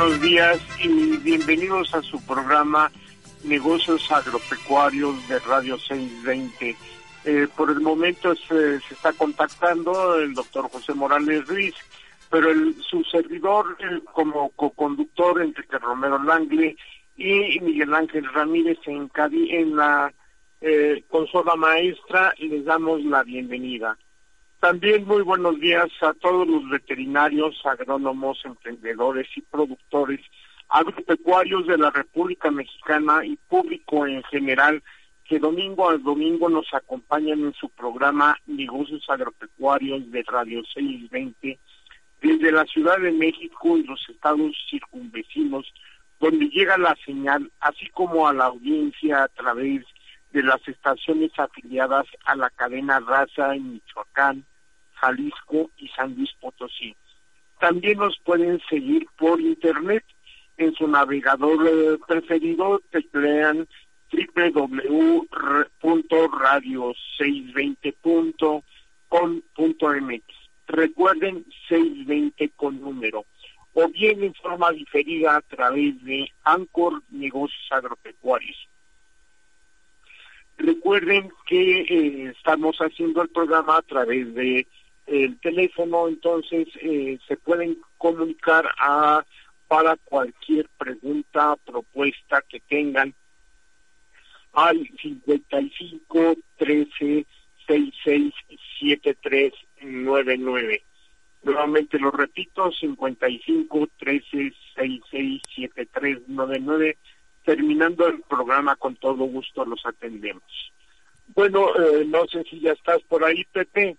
Buenos días y bienvenidos a su programa Negocios Agropecuarios de Radio 620. Eh, por el momento se, está contactando el doctor José Morales Ruiz, pero el, su servidor como co-conductor Enrique Romero Langle y Miguel Ángel Ramírez en, en la eh, consola maestra les damos la bienvenida. También muy buenos días a todos los veterinarios, agrónomos, emprendedores y productores agropecuarios de la República Mexicana y público en general que domingo a domingo nos acompañan en su programa Negocios Agropecuarios de Radio 620 desde la Ciudad de México y los estados circunvecinos, donde llega la señal, así como a la audiencia a través de las estaciones afiliadas a la cadena Raza en Michoacán, Jalisco y San Luis Potosí. También nos pueden seguir por internet en su navegador eh, preferido, teclean www.radio620.com.mx. Recuerden 620 con número o bien en forma diferida a través de Anchor Negocios Agropecuarios. Recuerden que eh, estamos haciendo el programa a través de el teléfono, entonces eh, se pueden comunicar a para cualquier pregunta, propuesta que tengan al 55 13 66 73 99. Nuevamente lo repito, 55 13 66 73 99. Terminando el programa, con todo gusto los atendemos. Bueno, eh, no sé si ya estás por ahí, Pepe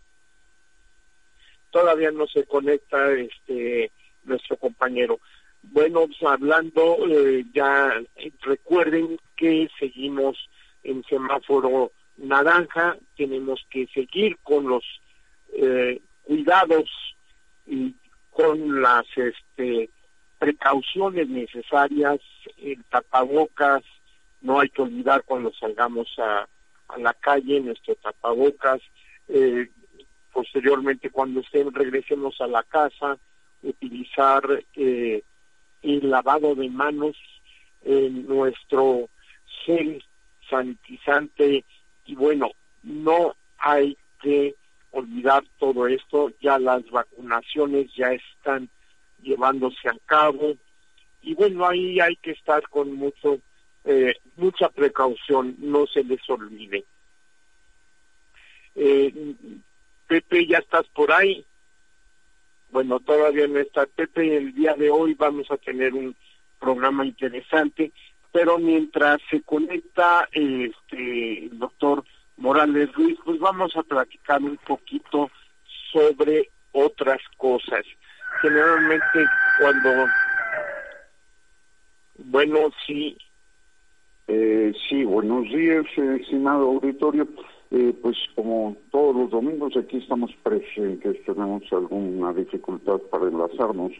todavía no se conecta este nuestro compañero. Bueno, pues, hablando, eh, ya recuerden que seguimos en semáforo naranja, tenemos que seguir con los eh, cuidados y con las este, precauciones necesarias, el tapabocas, no hay que olvidar cuando salgamos a, a la calle nuestro tapabocas, eh, posteriormente cuando estén regresemos a la casa utilizar eh, el lavado de manos en nuestro gel sanitizante. Y bueno no hay que olvidar todo esto ya las vacunaciones ya están llevándose a cabo. Y bueno ahí hay que estar con mucho eh, mucha precaución no se les olvide. Eh, Pepe, ya estás por ahí. Bueno, todavía no está Pepe. El día de hoy vamos a tener un programa interesante, pero mientras se conecta este, el doctor Morales Ruiz, pues vamos a platicar un poquito sobre otras cosas. Generalmente cuando, bueno, sí. Eh, sí, buenos días, estimado auditorio. Eh, pues como todos los domingos aquí estamos presentes, tenemos alguna dificultad para enlazarnos,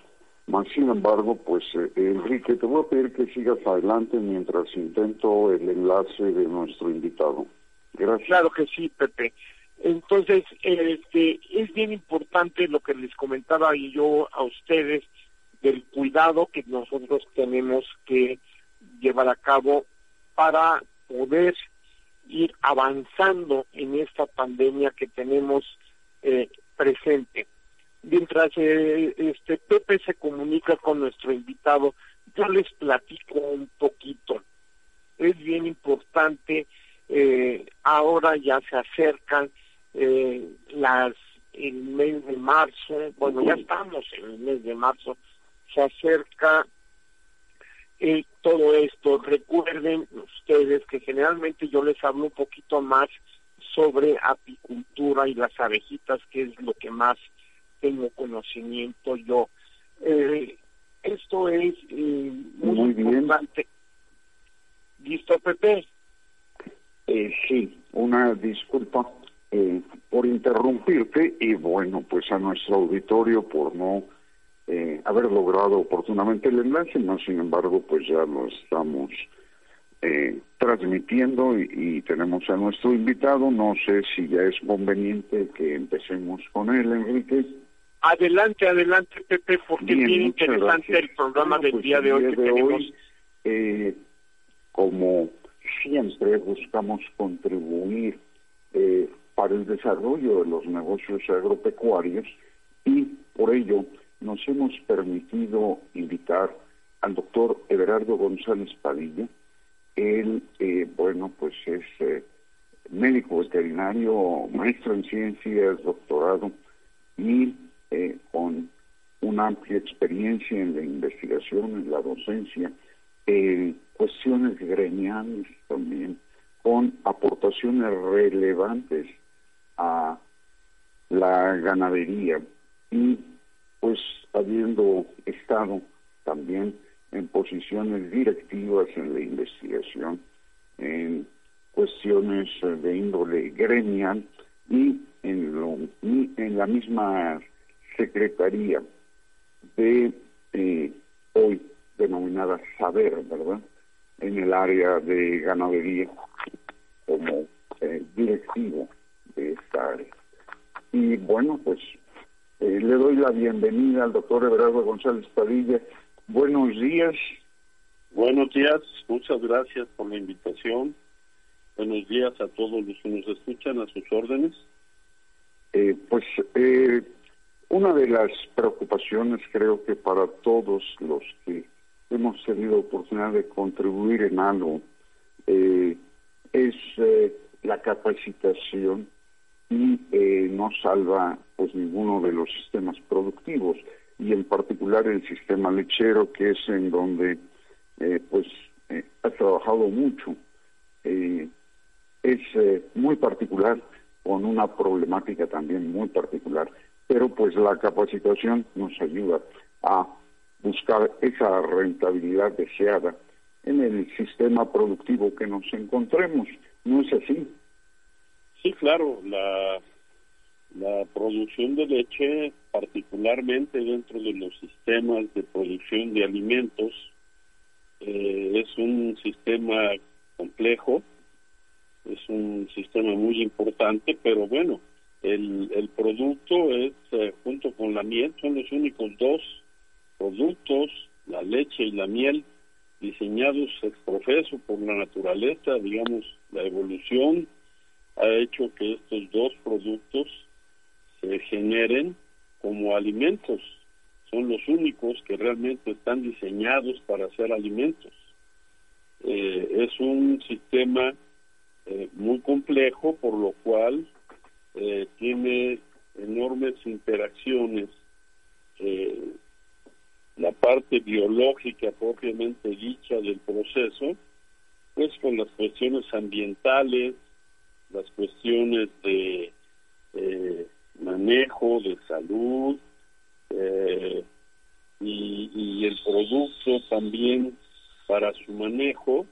más sin embargo, pues eh, Enrique, te voy a pedir que sigas adelante mientras intento el enlace de nuestro invitado. Gracias. Claro que sí, Pepe. Entonces, este, es bien importante lo que les comentaba yo a ustedes del cuidado que nosotros tenemos que llevar a cabo para poder ir avanzando en esta pandemia que tenemos eh, presente. Mientras eh, este Pepe se comunica con nuestro invitado, yo les platico un poquito. Es bien importante, eh, ahora ya se acercan eh, las el mes de marzo, bueno ya estamos en el mes de marzo, se acerca eh, todo esto. Recuerden ustedes que generalmente yo les hablo un poquito más sobre apicultura y las abejitas, que es lo que más tengo conocimiento yo. Eh, esto es eh, muy, importante. ¿Listo, Pepe? Eh, sí, una disculpa eh, por interrumpirte y bueno, pues a nuestro auditorio por no haber logrado oportunamente el enlace, no sin embargo, pues ya lo estamos eh, transmitiendo y, tenemos a nuestro invitado. No sé si ya es conveniente que empecemos con él, Enrique. Adelante, adelante, Pepe, porque es bien interesante el programa del pues día de hoy que tenemos. eh, como siempre, buscamos contribuir eh, para el desarrollo de los negocios agropecuarios y por ello nos hemos permitido invitar al doctor Everardo González Padilla. Él, eh, bueno, pues es eh, médico veterinario, maestro en ciencias, doctorado y eh, con una amplia experiencia en la investigación, en la docencia, en cuestiones gremiales también, con aportaciones relevantes a la ganadería y pues habiendo estado también en posiciones directivas en la investigación, en cuestiones de índole gremial y en, lo, en la misma secretaría de eh, hoy denominada Saber, ¿verdad? En el área de ganadería como eh, directivo de esta área. Y bueno, pues eh, le doy la bienvenida al doctor Everardo González Padilla. Buenos días. Buenos días, muchas gracias por la invitación. Buenos días a todos los que nos escuchan, a sus órdenes. Eh, pues eh, una de las preocupaciones creo que para todos los que hemos tenido oportunidad de contribuir en algo es la capacitación y eh, no salva pues ninguno de los sistemas productivos y en particular el sistema lechero que es en donde eh, pues eh, ha trabajado mucho. Es muy particular con una problemática también muy particular pero pues la capacitación nos ayuda a buscar esa rentabilidad deseada en el sistema productivo que nos encontremos. No es así Sí, claro, la, producción de leche, particularmente dentro de los sistemas de producción de alimentos, eh, es un sistema complejo, es un sistema muy importante, pero bueno, el, el producto es, eh, junto con la miel, son los únicos dos productos, la leche y la miel, diseñados ex profeso por la naturaleza, digamos, la evolución ha hecho que estos dos productos se generen como alimentos. Son los únicos que realmente están diseñados para ser alimentos. Eh, es un sistema eh, muy complejo, por lo cual eh, tiene enormes interacciones. la parte biológica propiamente dicha del proceso, pues con las cuestiones ambientales, las cuestiones de manejo, de salud, eh, y, el producto también para su manejo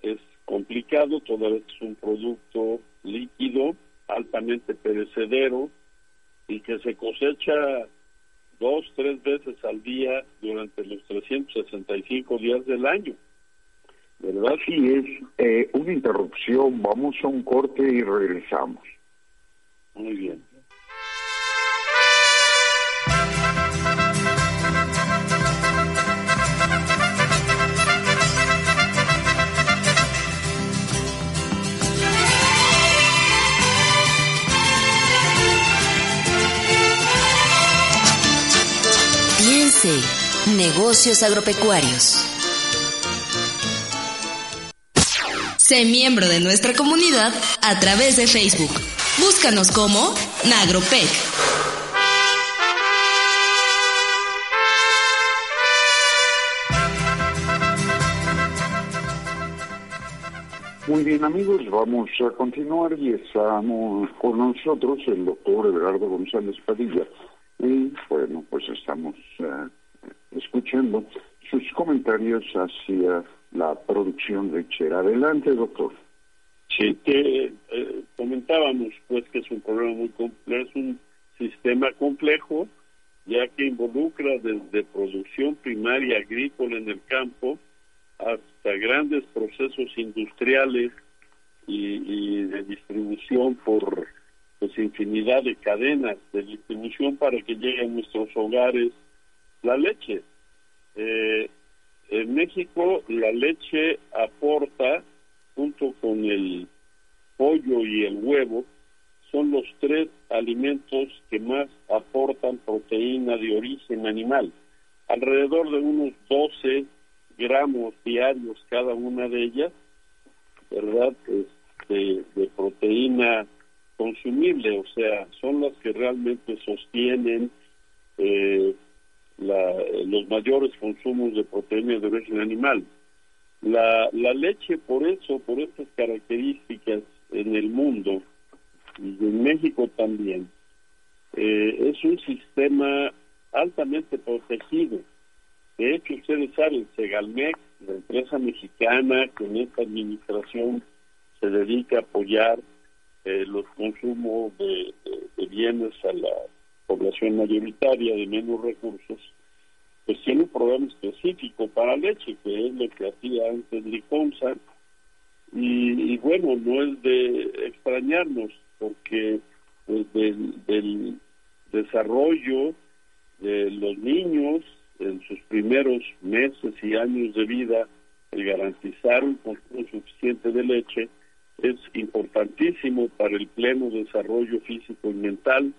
es complicado, todavía es un producto líquido, altamente perecedero y que se cosecha dos, tres veces al día durante los 365 días del año. ¿verdad? Sí, es eh, una interrupción. Vamos a un corte y regresamos. Muy bien. Piense, negocios agropecuarios. Sé miembro de nuestra comunidad a través de Facebook. Búscanos como Nagropec. Muy bien amigos, vamos a continuar y estamos con nosotros el doctor Eduardo González Padilla. Y bueno, pues estamos eh, escuchando sus comentarios hacia la producción lechera. Adelante, doctor. Sí, que eh, comentábamos pues que es un problema muy complejo, es un sistema complejo, ya que involucra desde producción primaria agrícola en el campo hasta grandes procesos industriales y, de distribución por pues infinidad de cadenas de distribución para que llegue a nuestros hogares la leche. Eh, en México la leche aporta, junto con el pollo y el huevo, son los tres alimentos que más aportan proteína de origen animal. Alrededor de unos 12 gramos diarios cada una de ellas, ¿verdad? Este, de proteína consumible, o sea, son las que realmente sostienen eh, los mayores consumos de proteína de origen animal. La, la leche, por eso, por estas características en el mundo y en México también, eh, es un sistema altamente protegido. De hecho, ustedes saben, Segalmex, la empresa mexicana que en esta administración se dedica a apoyar eh, los consumos de, bienes a la población mayoritaria de menos recursos, pues tiene un programa específico para leche, que es lo que hacía antes Liconza, y, bueno, no es de extrañarnos, porque pues, del desarrollo de los niños en sus primeros meses y años de vida, el garantizar un consumo suficiente de leche es importantísimo para el pleno desarrollo físico y mental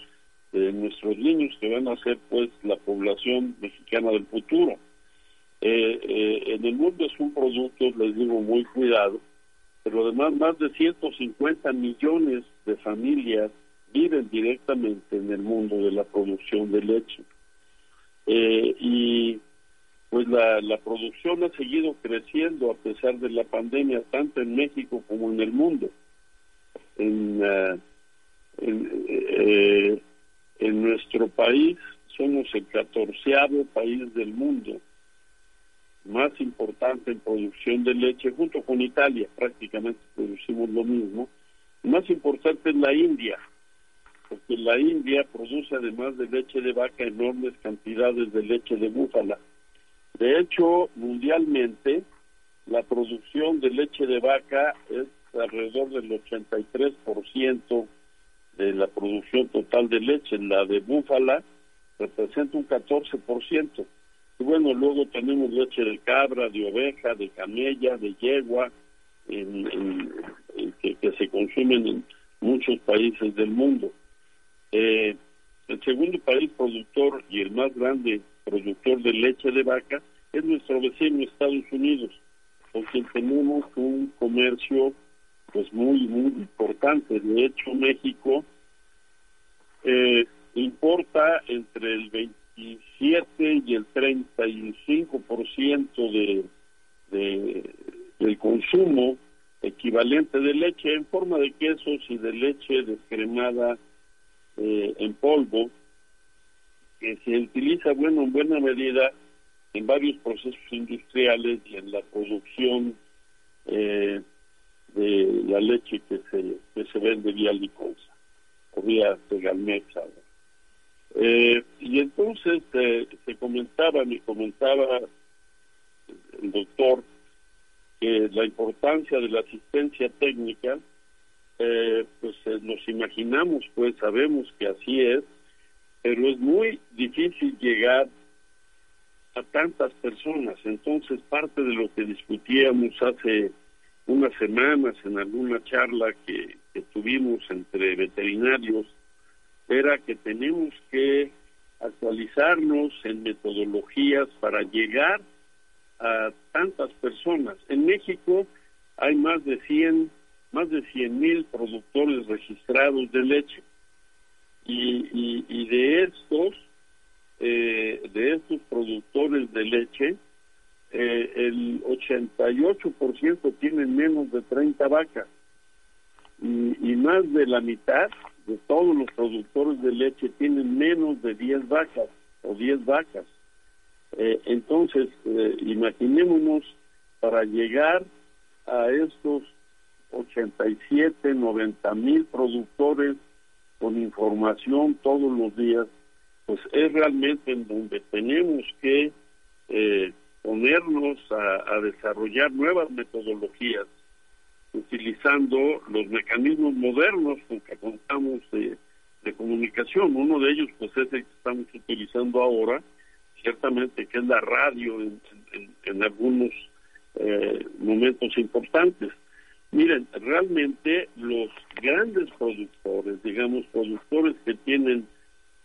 nuestros niños que van a ser pues la población mexicana del futuro. Eh, eh, en el mundo es un producto, les digo, muy cuidado, pero además más de 150 millones de familias viven directamente en el mundo de la producción de leche. Eh, y pues la, la producción ha seguido creciendo a pesar de la pandemia, tanto en México como en el mundo. En, uh, en, eh, en nuestro país somos el catorceavo país del mundo más importante en producción de leche, junto con Italia, prácticamente producimos lo mismo. más importante es la India, porque la India produce además de leche de vaca enormes cantidades de leche de búfala. De hecho, mundialmente, la producción de leche de vaca es alrededor del 83% de la producción total de leche. La de búfala representa un 14%. Y bueno, luego tenemos leche de cabra, de oveja, de camella, de yegua, en, que, que se consumen en muchos países del mundo. Eh, el segundo país productor y el más grande productor de leche de vaca es nuestro vecino Estados Unidos, con quien tenemos un comercio pues muy muy importante. De hecho, México eh, importa entre el 27 y el 35% de, de del consumo equivalente de leche en forma de quesos y de leche descremada eh, en polvo que se utiliza, bueno, en buena medida en varios procesos industriales y en la producción eh, de la leche que se, que se vende vía liconza o vía tegalmexa. Eh, y entonces eh, se comentaba, me comentaba el doctor, que la importancia de la asistencia técnica eh, pues eh, nos imaginamos, pues sabemos que así es, pero es muy difícil llegar a tantas personas. Entonces, parte de lo que discutíamos hace unas semanas en alguna charla que, tuvimos entre veterinarios era que tenemos que actualizarnos en metodologías para llegar a tantas personas. En México hay más de 100 más de 100 mil productores registrados de leche y, y, de estos eh, de estos productores de leche eh, el 88% tienen menos de 30 vacas y, y más de la mitad de todos los productores de leche tienen menos de 10 vacas o 10 vacas. Eh, entonces, eh, imaginémonos para llegar a estos 87, 90 mil productores con información todos los días, pues es realmente en donde tenemos que eh, ponernos a, desarrollar nuevas metodologías utilizando los mecanismos modernos con que contamos de, comunicación. Uno de ellos, pues, es el que estamos utilizando ahora, ciertamente que es la radio en, algunos eh, momentos importantes. Miren, realmente los grandes productores, digamos, productores que tienen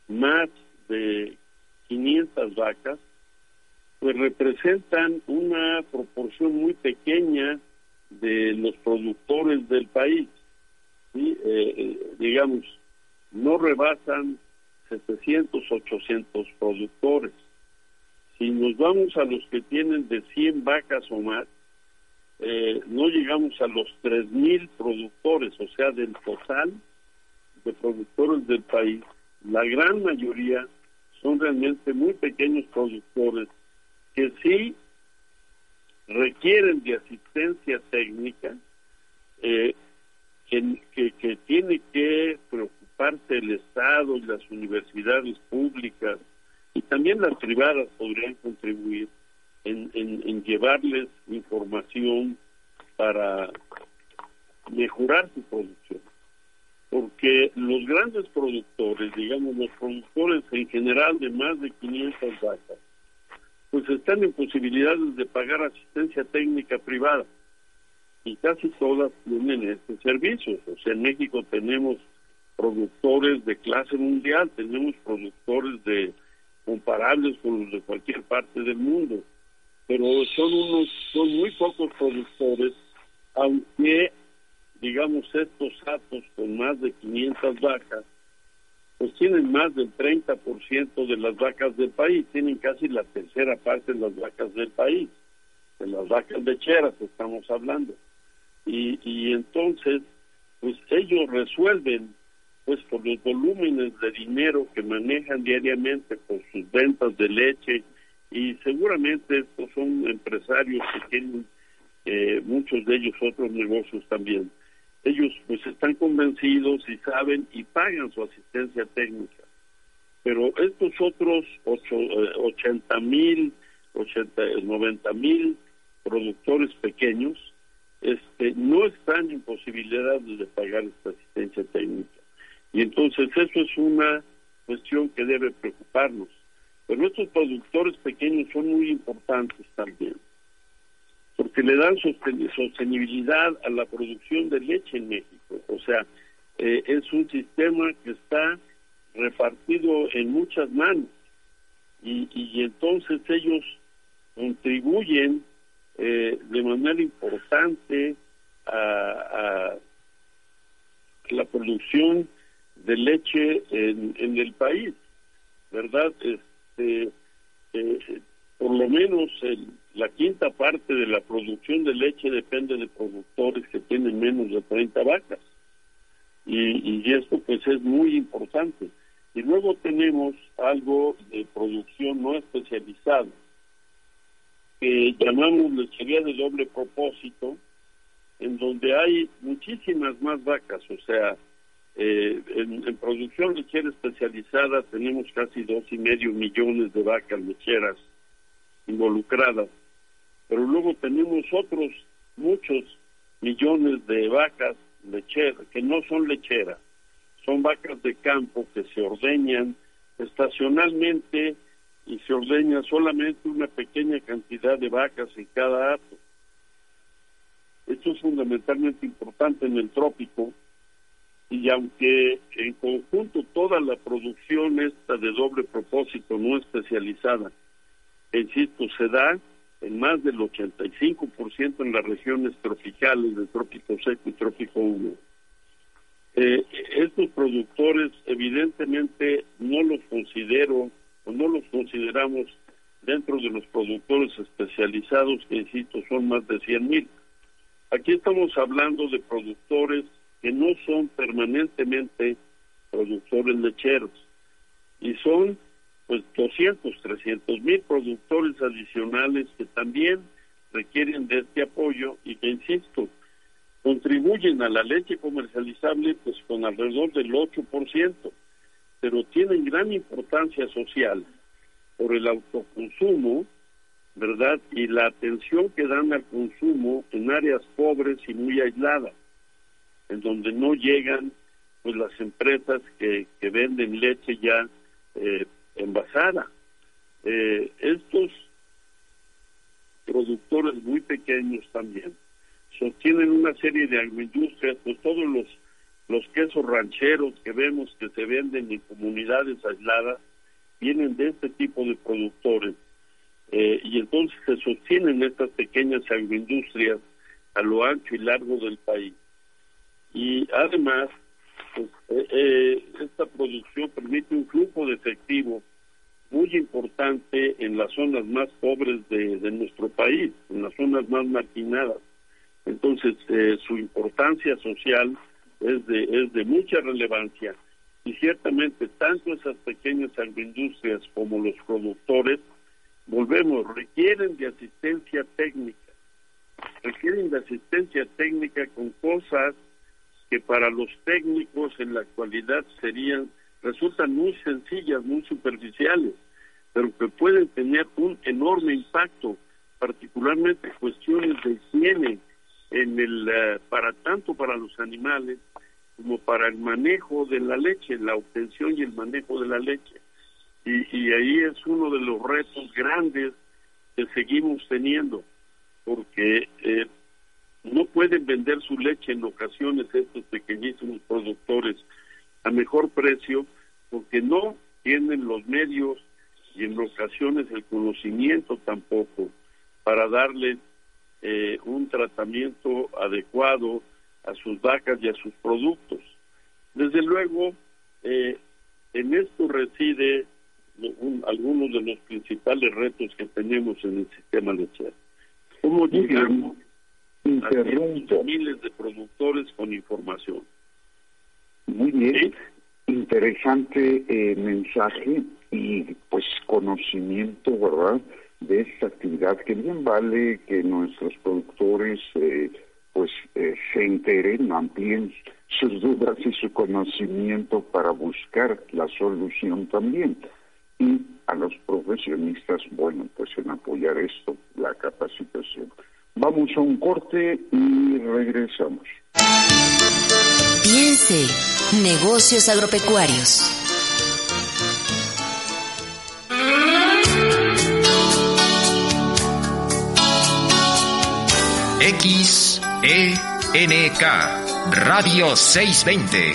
más de 500 vacas, pues representan una proporción muy pequeña de los productores del país. ¿sí? Eh, eh, digamos, no rebasan 700, 800 productores. Si nos vamos a los que tienen de 100 vacas o más, eh, no llegamos a los 3.000 productores, o sea, del total de productores del país, la gran mayoría son realmente muy pequeños productores que sí requieren de asistencia técnica, eh, que, que, tiene que preocuparse el Estado y las universidades públicas y también las privadas podrían contribuir en, en, llevarles información para mejorar su producción. Porque los grandes productores, digamos los productores en general de más de 500 vacas, pues están en posibilidades de pagar asistencia técnica privada y casi todas tienen este servicio. O sea, en México tenemos productores de clase mundial, tenemos productores de comparables con los de cualquier parte del mundo, pero son unos, son muy pocos productores, aunque digamos estos datos con más de 500 vacas pues tienen más del 30% de las vacas del país, tienen casi la tercera parte de las vacas del país, de las vacas lecheras estamos hablando. Y, y entonces, pues ellos resuelven, pues por los volúmenes de dinero que manejan diariamente por sus ventas de leche, y seguramente estos son empresarios que tienen eh, muchos de ellos otros negocios también ellos pues están convencidos y saben y pagan su asistencia técnica. Pero estos otros ocho, eh, 80 mil, 90 mil productores pequeños este, no están en posibilidad de pagar esta asistencia técnica. Y entonces eso es una cuestión que debe preocuparnos. Pero estos productores pequeños son muy importantes también porque le dan sostenibilidad a la producción de leche en México. O sea, eh, es un sistema que está repartido en muchas manos y, entonces ellos contribuyen eh, de manera importante a, la producción de leche en, en el país, ¿verdad? Este, eh, por lo menos el, la quinta parte de la producción de leche depende de productores que tienen menos de 30 vacas. Y, y esto pues es muy importante. Y luego tenemos algo de producción no especializada, que llamamos lechería de doble propósito, en donde hay muchísimas más vacas, o sea, eh, en, en, producción lechera especializada tenemos casi dos y medio millones de vacas lecheras involucradas pero luego tenemos otros muchos millones de vacas lecheras, que no son lecheras, son vacas de campo que se ordeñan estacionalmente y se ordeña solamente una pequeña cantidad de vacas en cada ato. Esto es fundamentalmente importante en el trópico y aunque en conjunto toda la producción esta de doble propósito no especializada, insisto, se da en más del 85% en las regiones tropicales de trópico seco y trópico húmedo. Eh, estos productores evidentemente no los considero o no los consideramos dentro de los productores especializados que insisto son más de 100 mil. Aquí estamos hablando de productores que no son permanentemente productores lecheros y son pues 200, 300 mil productores adicionales que también requieren de este apoyo y que, insisto, contribuyen a la leche comercializable pues con alrededor del 8%, pero tienen gran importancia social por el autoconsumo, ¿verdad? Y la atención que dan al consumo en áreas pobres y muy aisladas en donde no llegan pues las empresas que, que venden leche ya eh, envasada. Eh, estos productores muy pequeños también sostienen una serie de agroindustrias, pues todos los, los quesos rancheros que vemos que se venden en comunidades aisladas vienen de este tipo de productores. Eh, y entonces se sostienen estas pequeñas agroindustrias a lo ancho y largo del país y además eh, eh, esta producción permite un flujo de efectivo muy importante en las zonas más pobres de, nuestro país, en las zonas más marginadas. Entonces, eh, su importancia social es de, es de mucha relevancia y ciertamente tanto esas pequeñas agroindustrias como los productores, volvemos, requieren de asistencia técnica, requieren de asistencia técnica con cosas que para los técnicos en la actualidad serían resultan muy sencillas, muy superficiales, pero que pueden tener un enorme impacto, particularmente cuestiones de higiene en el eh, para tanto para los animales como para el manejo de la leche, la obtención y el manejo de la leche. Y, y ahí es uno de los retos grandes que seguimos teniendo, porque eh, no pueden vender su leche en ocasiones estos pequeñísimos productores a mejor precio porque no tienen los medios y en ocasiones el conocimiento tampoco para darles eh, un tratamiento adecuado a sus vacas y a sus productos. Desde luego, eh, en esto reside algunos de los principales retos que tenemos en el sistema lechero. ¿Cómo llegamos Interrumpo. Miles de productores con información. Muy bien. Interesante eh, mensaje y pues conocimiento, ¿verdad? De esta actividad que bien vale que nuestros productores eh, pues eh, se enteren, amplíen sus dudas y su conocimiento para buscar la solución también. Y a los profesionistas, bueno, pues en apoyar esto, la capacitación. Vamos a un corte y regresamos. Piense, negocios agropecuarios. XENK Radio 620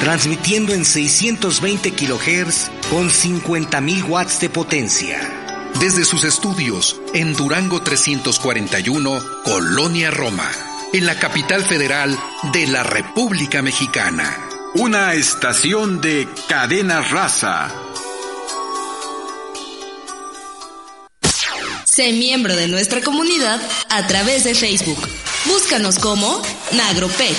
transmitiendo en 620 kHz con 50.000 watts de potencia desde sus estudios en Durango 341, Colonia Roma, en la capital federal de la República Mexicana. Una estación de cadena raza. Sé miembro de nuestra comunidad a través de Facebook. Búscanos como Nagropec.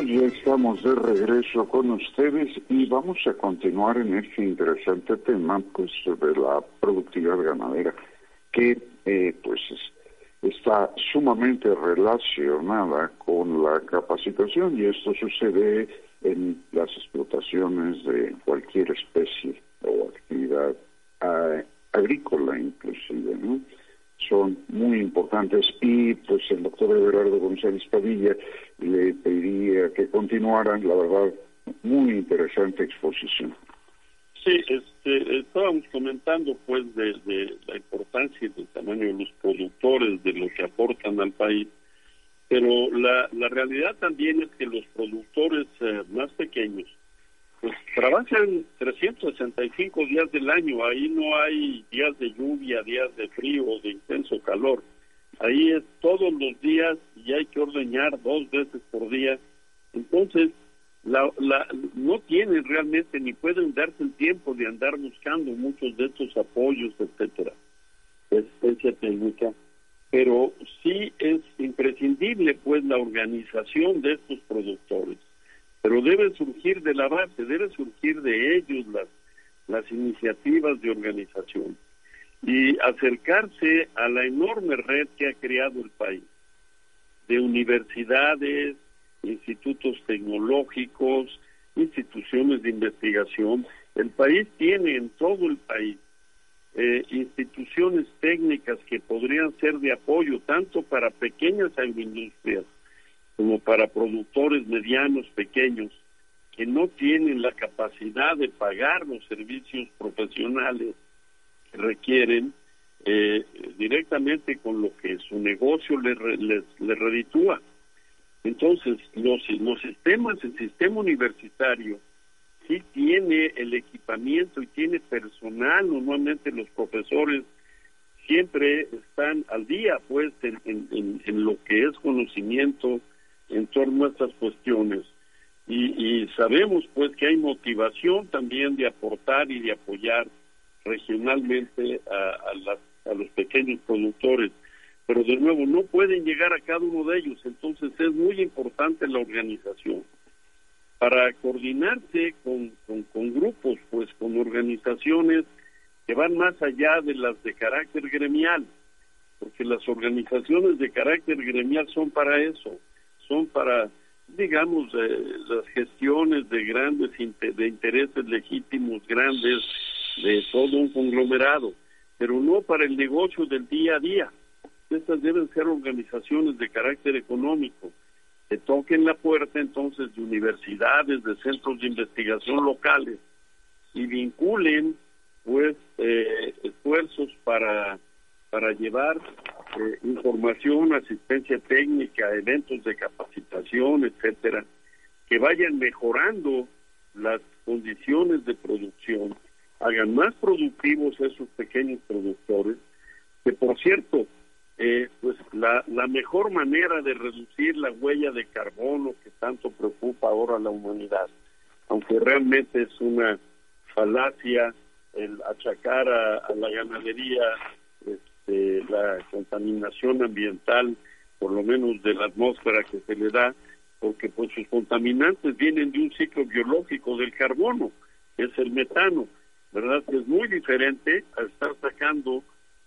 Ya estamos de regreso con ustedes y vamos a continuar en este interesante tema pues sobre la productividad ganadera que eh, pues está sumamente relacionada con la capacitación y esto sucede en las explotaciones de cualquier especie o actividad eh, agrícola inclusive, ¿no? Son muy importantes y pues el doctor Everardo González Padilla le pediría que continuaran, la verdad, muy interesante exposición. Sí, es, este, estábamos comentando pues de, la importancia y del tamaño de los productores, de lo que aportan al país, pero la, la realidad también es que los productores eh, más pequeños pues trabajan 365 días del año, ahí no hay días de lluvia, días de frío, de intenso calor, ahí es todos los días y hay que ordeñar dos veces por día, entonces la, la, no tienen realmente ni pueden darse el tiempo de andar buscando muchos de estos apoyos, etcétera, asistencia técnica, pero sí es imprescindible pues la organización de estos productores, pero debe surgir de la base, debe surgir de ellos las, las iniciativas de organización y acercarse a la enorme red que ha creado el país de universidades, institutos tecnológicos, instituciones de investigación. El país tiene en todo el país eh, instituciones técnicas que podrían ser de apoyo tanto para pequeñas agroindustrias como para productores medianos, pequeños, que no tienen la capacidad de pagar los servicios profesionales que requieren eh, directamente con lo que su negocio les, les, les reditúa. Entonces, los, los sistemas, el sistema universitario, sí tiene el equipamiento y tiene personal, normalmente los profesores siempre están al día, pues, en, en, en, lo que es conocimiento en torno a estas cuestiones. Y, y sabemos, pues, que hay motivación también de aportar y de apoyar regionalmente a, las, a los pequeños productores pero de nuevo no pueden llegar a cada uno de ellos, entonces es muy importante la organización. Para coordinarse con, grupos, pues con organizaciones que van más allá de las de carácter gremial, porque las organizaciones de carácter gremial son para eso, son para, digamos, eh, las gestiones de grandes de intereses legítimos, grandes, de todo un conglomerado, pero no para el negocio del día a día. Estas deben ser organizaciones de carácter económico, que toquen la puerta entonces de universidades, de centros de investigación locales y vinculen pues eh, esfuerzos para para llevar eh, información, asistencia técnica, eventos de capacitación, etcétera, que vayan mejorando las condiciones de producción, hagan más productivos esos pequeños productores, que por cierto, eh, pues la, la mejor manera de reducir la huella de carbono que tanto preocupa ahora a la humanidad, aunque realmente es una falacia el achacar a, la ganadería este, la contaminación ambiental, por lo menos de la atmósfera que se le da, porque pues sus contaminantes vienen de un ciclo biológico del carbono, que es el metano, ¿verdad? Es muy diferente a estar sacando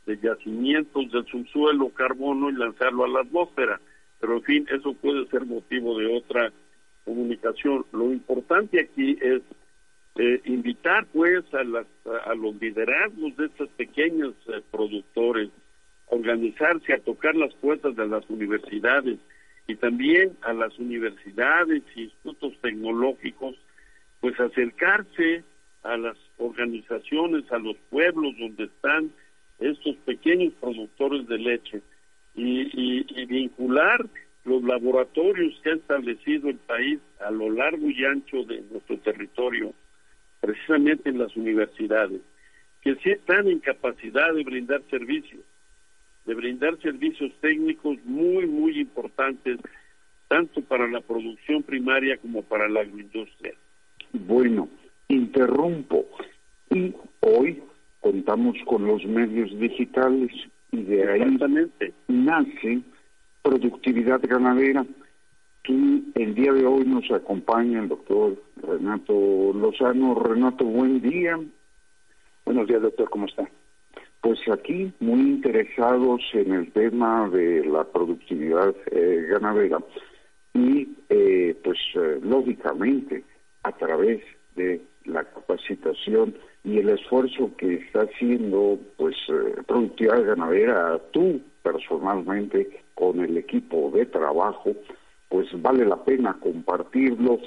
de yacimientos del subsuelo carbono y lanzarlo a la atmósfera. Pero en fin, eso puede ser motivo de otra comunicación. Lo importante aquí es eh, invitar pues a, las, a los liderazgos de estos pequeños eh, productores a organizarse, a tocar las puertas de las universidades y también a las universidades y institutos tecnológicos, pues acercarse a las organizaciones, a los pueblos donde están estos pequeños productores de leche y, vincular los laboratorios que ha establecido el país a lo largo y ancho de nuestro territorio, precisamente en las universidades, que sí están en capacidad de brindar servicios, de brindar servicios técnicos muy, muy importantes, tanto para la producción primaria como para la agroindustria. Bueno, interrumpo. Y hoy contamos con los medios digitales y de ahí nace productividad ganadera. Y el día de hoy nos acompaña el doctor Renato Lozano. Renato, buen día. Buenos días, doctor, ¿cómo está? Pues aquí muy interesados en el tema de la productividad eh, ganadera y eh, pues eh, lógicamente a través de la capacitación y el esfuerzo que está haciendo pues eh, productividad ganadera tú personalmente con el equipo de trabajo pues vale la pena compartirlo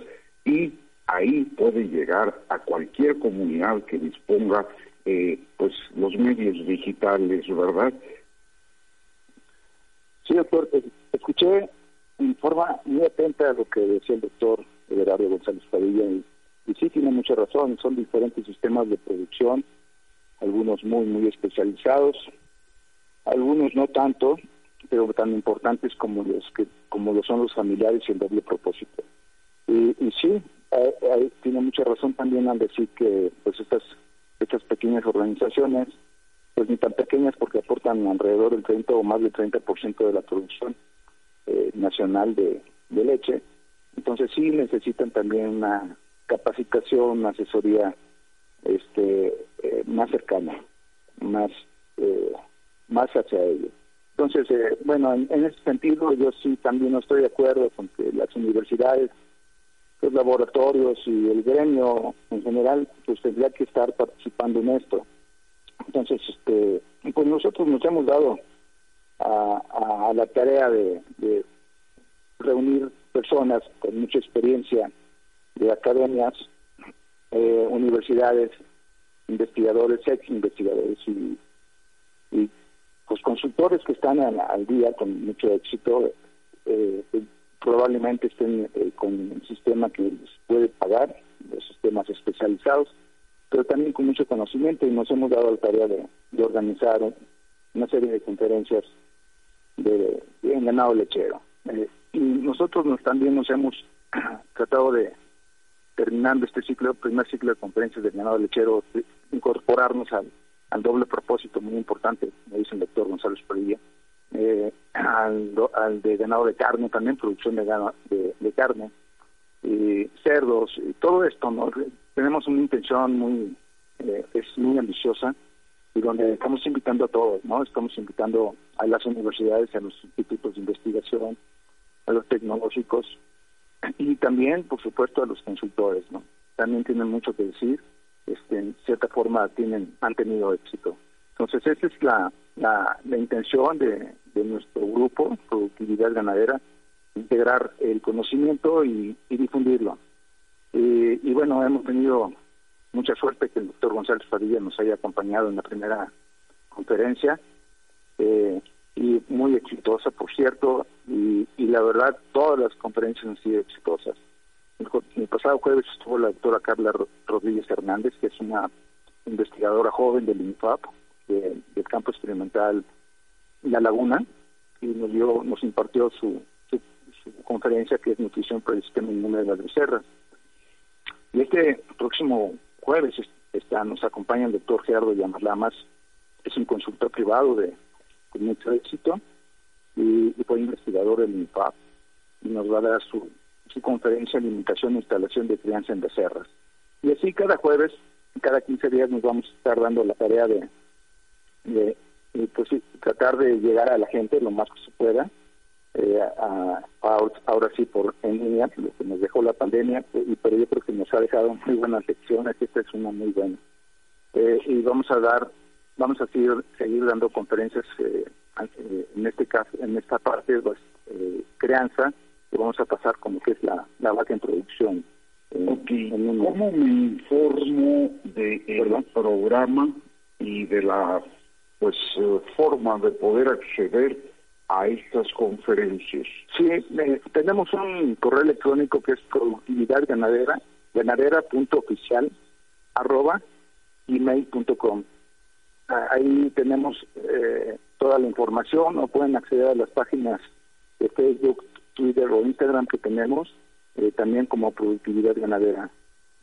y ahí puede llegar a cualquier comunidad que disponga eh, pues los medios digitales, ¿verdad? Sí, doctor, escuché en forma muy atenta a lo que decía el doctor Everardo González Padilla y, y sí tiene mucha razón, son diferentes sistemas de producción, algunos muy, muy especializados, algunos no tanto, pero tan importantes como los que como lo son los familiares y el doble propósito. Y, y sí, tiene mucha razón también al decir que pues estas estas pequeñas organizaciones, pues ni tan pequeñas porque aportan alrededor del 30 o más del 30% de la producción eh, nacional de, leche, entonces sí necesitan también una capacitación, una asesoría este eh, más cercana, más eh, más hacia ellos. Entonces, bueno, en, en, ese sentido yo sí también no estoy de acuerdo con que las universidades los laboratorios y el gremio en general pues tendría que estar participando en esto. Entonces este pues nosotros nos hemos dado a, la tarea de, reunir personas con mucha experiencia de academias eh, universidades investigadores ex investigadores y, y pues consultores que están al, día con mucho éxito eh, probablemente estén eh, con un sistema que les puede pagar, los sistemas especializados, pero también con mucho conocimiento y nos hemos dado la tarea de, organizar una serie de conferencias de, en ganado lechero. Eh, y nosotros nos, también nos hemos tratado de, terminando este ciclo, primer ciclo de conferencias de ganado lechero, incorporarnos al, al doble propósito muy importante, me dice el doctor Gonzalo Padilla, eh, al, al, de ganado de carne también, producción de, de, carne, y cerdos, y todo esto, ¿no? Tenemos una intención muy, eh, es muy ambiciosa y donde estamos invitando a todos, ¿no? Estamos invitando a las universidades, a los institutos de investigación, a los tecnológicos y también, por supuesto, a los consultores, ¿no? También tienen mucho que decir, este, en cierta forma tienen, han tenido éxito. Entonces, esa es la, la, intención de, nuestro grupo, Productividad Ganadera, integrar el conocimiento y, difundirlo. Y, bueno, hemos tenido mucha suerte que el doctor González Padilla nos haya acompañado en la primera conferencia, eh, y muy exitosa, por cierto, y, la verdad, todas las conferencias han sido exitosas. El, pasado jueves estuvo la doctora Carla Rodríguez Hernández, que es una investigadora joven del INFAP, del campo experimental La Laguna y nos dio, nos impartió su, conferencia que es Nutrición para el Sistema Inmune de las Becerras. Y este próximo jueves está, nos acompaña el doctor Gerardo Llamas es un consultor privado de con mucho éxito y, fue investigador del INFAP y nos va a dar su, su conferencia Limitación e Instalación de Crianza en Becerras. Y así cada jueves, cada 15 días nos vamos a estar dando la tarea de pues tratar de llegar a la gente lo más que se pueda, eh, ahora sí por en línea, lo que nos dejó la pandemia, y pero yo creo que nos ha dejado muy buenas lecciones, esta es una muy buena. Eh, y vamos a dar, vamos a seguir, seguir dando conferencias eh, en este caso, en esta parte, pues, crianza, y vamos a pasar como que es la, la vaca en producción. ¿Cómo me informo del programa y de la pues eh, forma de poder acceder a estas conferencias. Sí, tenemos un correo electrónico que es productividad ganadera, ganadera.oficial arroba email.com. Ah, ahí tenemos eh, toda la información o pueden acceder a las páginas de Facebook, Twitter o Instagram que tenemos, eh, también como productividad ganadera.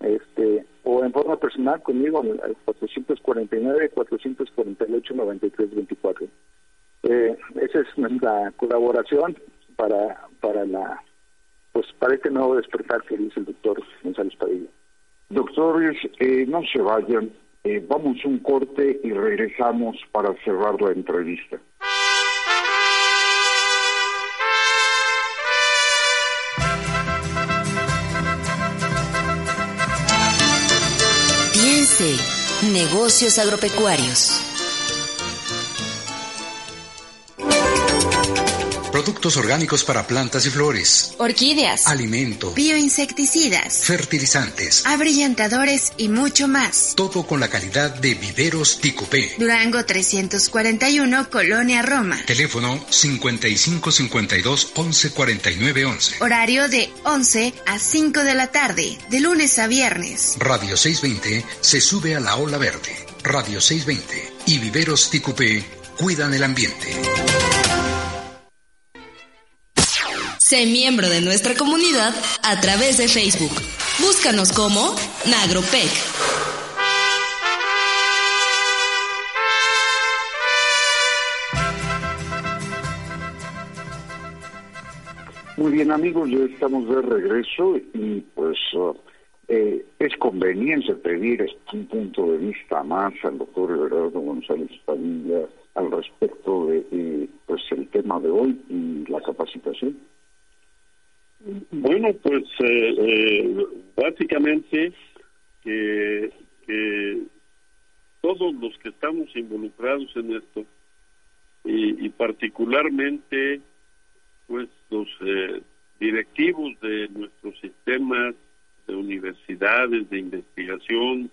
Este o en forma personal conmigo al 449 448 9324 eh, esa es nuestra colaboración para para la pues para este nuevo despertar que dice el doctor González Padilla. Doctores eh, no se vayan. Eh, vamos un corte y regresamos para cerrar la entrevista Negocios Agropecuarios. Productos orgánicos para plantas y flores. Orquídeas. Alimento. Bioinsecticidas. Fertilizantes. Abrillantadores y mucho más. Todo con la calidad de Viveros Ticupé. Durango 341, Colonia Roma. Teléfono 5552 1149 11. Horario de 11 a 5 de la tarde, de lunes a viernes. Radio 620 se sube a la ola verde. Radio 620 y Viveros Ticupé cuidan el ambiente. Sé miembro de nuestra comunidad a través de Facebook. Búscanos como Nagropec. Muy bien amigos, ya estamos de regreso y pues eh, es conveniente pedir un punto de vista más al doctor Everardo González Padilla al respecto de eh, pues el tema de hoy y la capacitación. Bueno, pues eh, eh, básicamente que, todos los que estamos involucrados en esto y, particularmente pues los eh, directivos de nuestros sistemas de universidades de investigación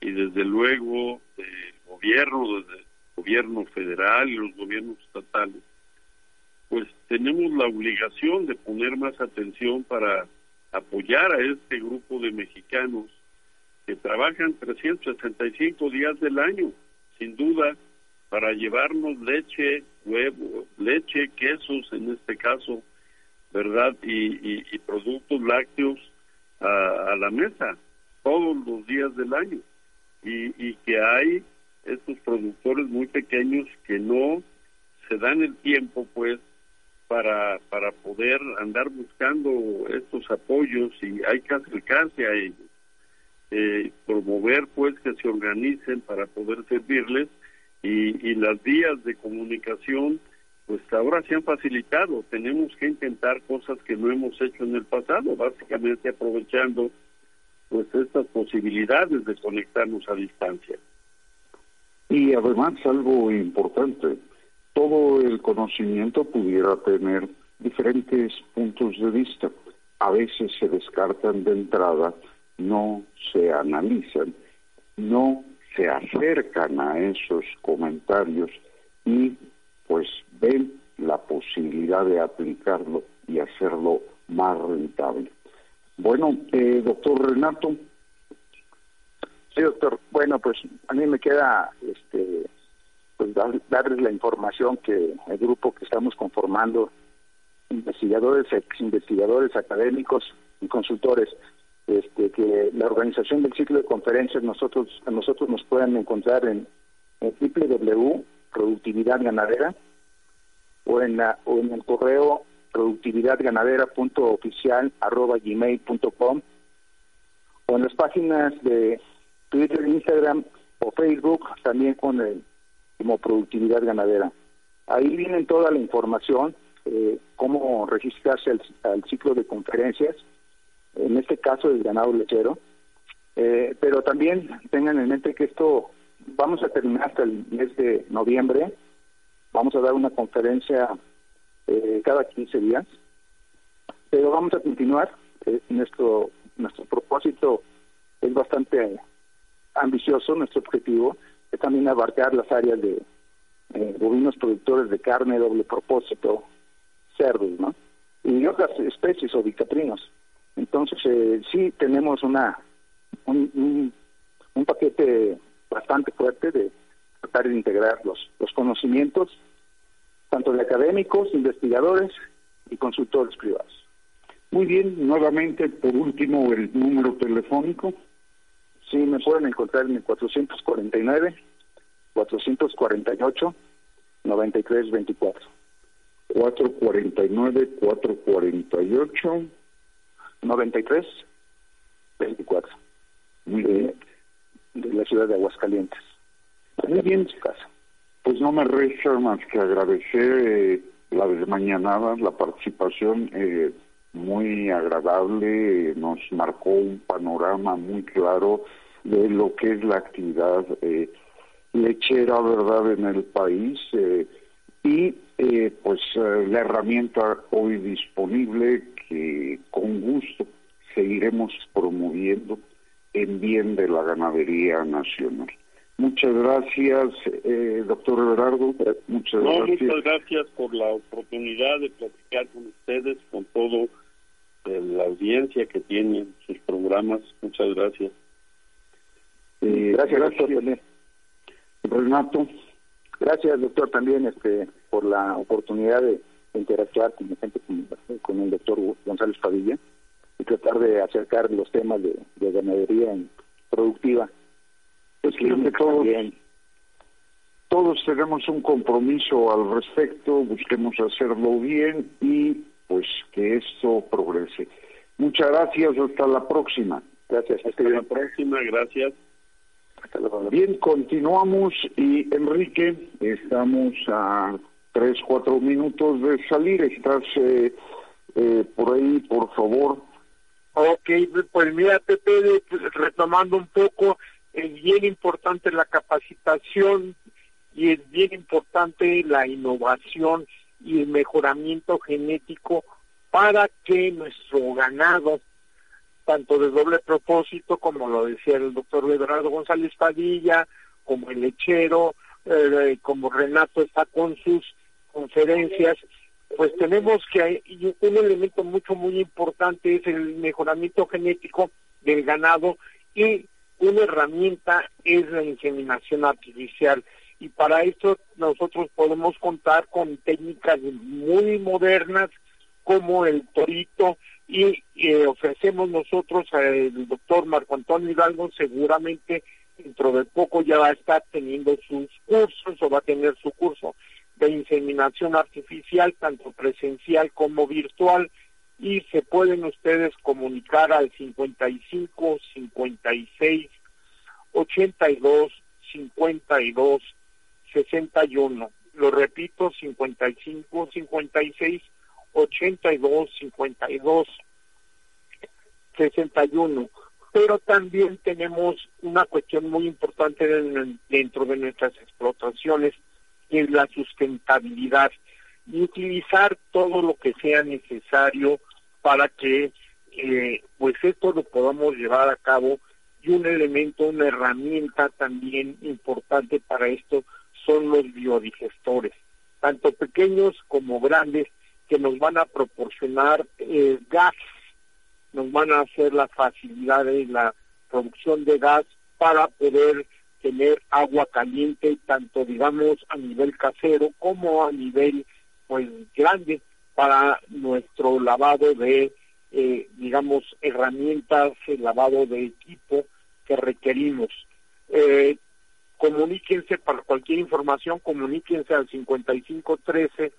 y desde luego del gobierno, desde gobierno federal y los gobiernos estatales pues tenemos la obligación de poner más atención para apoyar a este grupo de mexicanos que trabajan 365 días del año, sin duda, para llevarnos leche, huevo, leche, quesos en este caso, ¿verdad? Y, productos lácteos a, la mesa todos los días del año. Y, y que hay estos productores muy pequeños que no se dan el tiempo, pues, para, para poder andar buscando estos apoyos y hay que acercarse a ellos. Eh, promover pues que se organicen para poder servirles y, y las vías de comunicación pues ahora se han facilitado. Tenemos que intentar cosas que no hemos hecho en el pasado, básicamente aprovechando pues estas posibilidades de conectarnos a distancia. Y además algo importante, todo el conocimiento pudiera tener diferentes puntos de vista. A veces se descartan de entrada, no se analizan, no se acercan a esos comentarios y pues ven la posibilidad de aplicarlo y hacerlo más rentable. Bueno, eh, doctor Renato. Sí, doctor. Bueno, pues a mí me queda este, pues darles la información que el grupo que estamos conformando, investigadores, ex investigadores, académicos y consultores, este, que la organización del ciclo de conferencias nosotros a nosotros nos puedan encontrar en, en www.productividad ganadera o en la, o en el correo productividadganadera.oficial@gmail.com o en las páginas de Twitter, Instagram o Facebook también con el como productividad ganadera. Ahí vienen toda la información, eh, cómo registrarse al, ciclo de conferencias, en este caso del ganado lechero, eh, pero también tengan en mente que esto vamos a terminar hasta el mes de noviembre, vamos a dar una conferencia eh, cada 15 días, pero vamos a continuar, nuestro, nuestro propósito es bastante ambicioso, nuestro objetivo, también abarcar las áreas de eh, bovinos productores de carne, doble propósito, cerdos, ¿no? Y otras especies o bicaprinos. Entonces, eh, sí tenemos una un, un, paquete bastante fuerte de tratar de integrar los, los conocimientos, tanto de académicos, investigadores y consultores privados. Muy bien, nuevamente, por último, el número telefónico. Sí, me pueden encontrar en el 449 448 9324. 449 448 93 24. Muy bien. De la ciudad de Aguascalientes. Muy bien. Su casa. Pues no me resta más que agradecer eh, la desmañanada, la participación eh, muy agradable, nos marcó un panorama muy claro de lo que es la actividad eh, lechera, ¿verdad?, en el país. Eh, y eh, pues eh, la herramienta hoy disponible que con gusto seguiremos promoviendo en bien de la ganadería nacional. Muchas gracias, eh, doctor Everardo. Muchas gracias. Muchas gracias por la oportunidad de platicar con ustedes, con todo la audiencia que tienen sus programas. Muchas gracias. Gracias, doctor. Renato. Gracias, doctor, también este, por la oportunidad de interactuar con gente con, el doctor González Padilla y tratar de acercar los temas de, ganadería productiva. Pues creo que todos, todos tenemos un compromiso al respecto, busquemos hacerlo bien y pues que esto progrese. Muchas gracias, hasta la próxima. Gracias, hasta la próxima, gracias. Bien, continuamos y Enrique, estamos a tres, cuatro minutos de salir. ¿Estás eh, eh, por ahí, por favor? Ok, pues mira, Pepe, retomando un poco, es bien importante la capacitación y es bien importante la innovación y el mejoramiento genético para que nuestro ganado tanto de doble propósito, como lo decía el doctor Eduardo González Padilla, como el lechero, eh, como Renato está con sus conferencias, pues tenemos que un elemento mucho muy importante es el mejoramiento genético del ganado y una herramienta es la inseminación artificial. Y para eso nosotros podemos contar con técnicas muy modernas como el torito y eh, ofrecemos nosotros al doctor Marco Antonio Hidalgo, seguramente dentro de poco ya va a estar teniendo sus cursos o va a tener su curso de inseminación artificial, tanto presencial como virtual, y se pueden ustedes comunicar al 55 56 82 52 61. Lo repito, 55 56 82 52 61 pero también tenemos una cuestión muy importante dentro de nuestras explotaciones que es la sustentabilidad y utilizar todo lo que sea necesario para que eh, pues esto lo podamos llevar a cabo y un elemento, una herramienta también importante para esto son los biodigestores, tanto pequeños como grandes, que nos van a proporcionar eh, gas, nos van a hacer la facilidad de la producción de gas para poder tener agua caliente, tanto digamos a nivel casero como a nivel pues grande para nuestro lavado de eh, digamos herramientas, el lavado de equipo que requerimos. Eh, comuníquense para cualquier información, comuníquense al 5513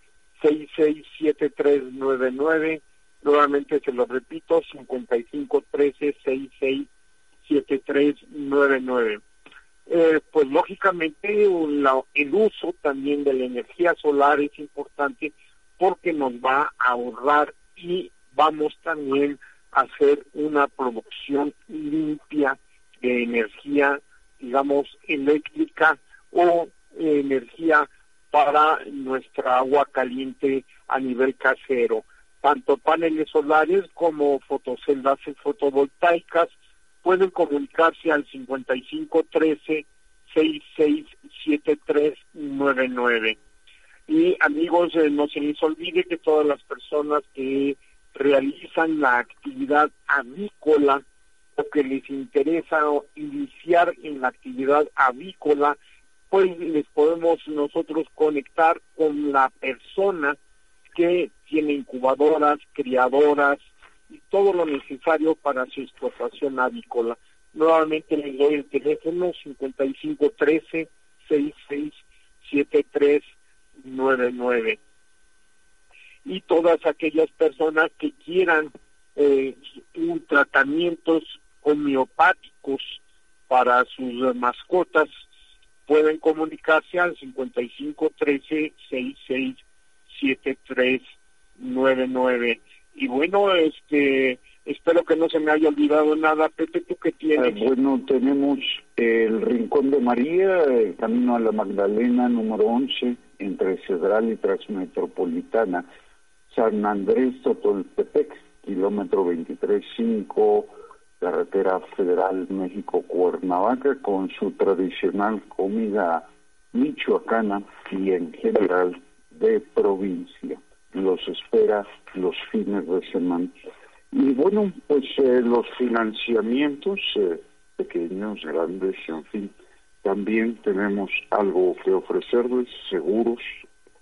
667399. Nuevamente se lo repito, 5513-667399. Eh, pues lógicamente el uso también de la energía solar es importante porque nos va a ahorrar y vamos también a hacer una producción limpia de energía, digamos, eléctrica o energía para nuestra agua caliente a nivel casero. Tanto paneles solares como fotoceldas fotovoltaicas pueden comunicarse al 5513 667399. Y amigos, eh, no se les olvide que todas las personas que realizan la actividad avícola o que les interesa iniciar en la actividad avícola pues les podemos nosotros conectar con la persona que tiene incubadoras, criadoras y todo lo necesario para su explotación avícola. Nuevamente les doy el teléfono 5513 667399 y todas aquellas personas que quieran eh, tratamientos homeopáticos para sus mascotas pueden comunicarse al 55 13 66 7399 y bueno este espero que no se me haya olvidado nada. Pepe tú qué tienes ah, bueno tenemos el Rincón de María el Camino a la Magdalena número 11 entre Cedral y Transmetropolitana, San Andrés Totoltepec, kilómetro 23.5, carretera federal México-Cuernavaca, con su tradicional comida michoacana y en general de provincia. Los espera los fines de semana. Y bueno, pues eh, los financiamientos, eh, pequeños, grandes, en fin, también tenemos algo que ofrecerles, seguros,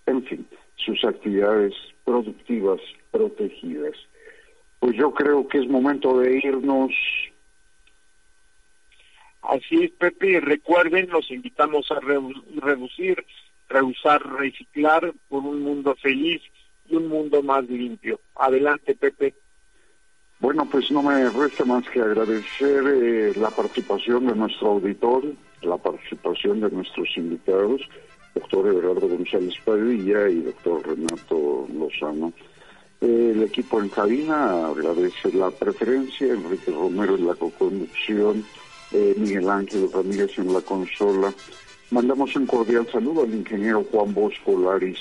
en fin, sus actividades productivas protegidas. Pues yo creo que es momento de irnos. Así es, Pepe, recuerden, los invitamos a reducir, reusar, reciclar por un mundo feliz y un mundo más limpio. Adelante, Pepe. Bueno, pues no me resta más que agradecer eh, la participación de nuestro auditor, la participación de nuestros invitados, doctor Everardo González Padilla y doctor Renato Lozano. El equipo en cabina agradece la preferencia, Enrique Romero en la co-conducción, eh, Miguel Ángel Ramírez en la consola. Mandamos un cordial saludo al ingeniero Juan Bosco Laris.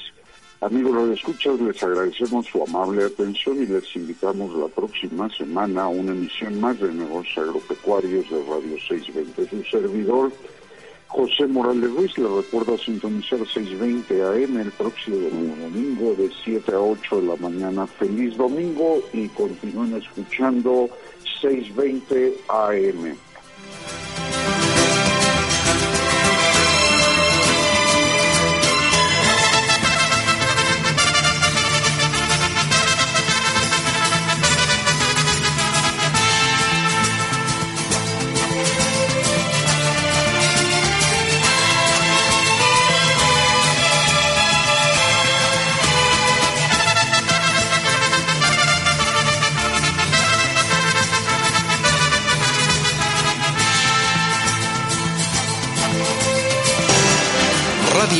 Amigos los escuchas, les agradecemos su amable atención y les invitamos la próxima semana a una emisión más de Negocios Agropecuarios de Radio 620. Su servidor, José Morales Ruiz, le recuerda sintonizar 620 AM el próximo domingo de 7 a 8 de la mañana. Feliz domingo y continúen escuchando 620 AM.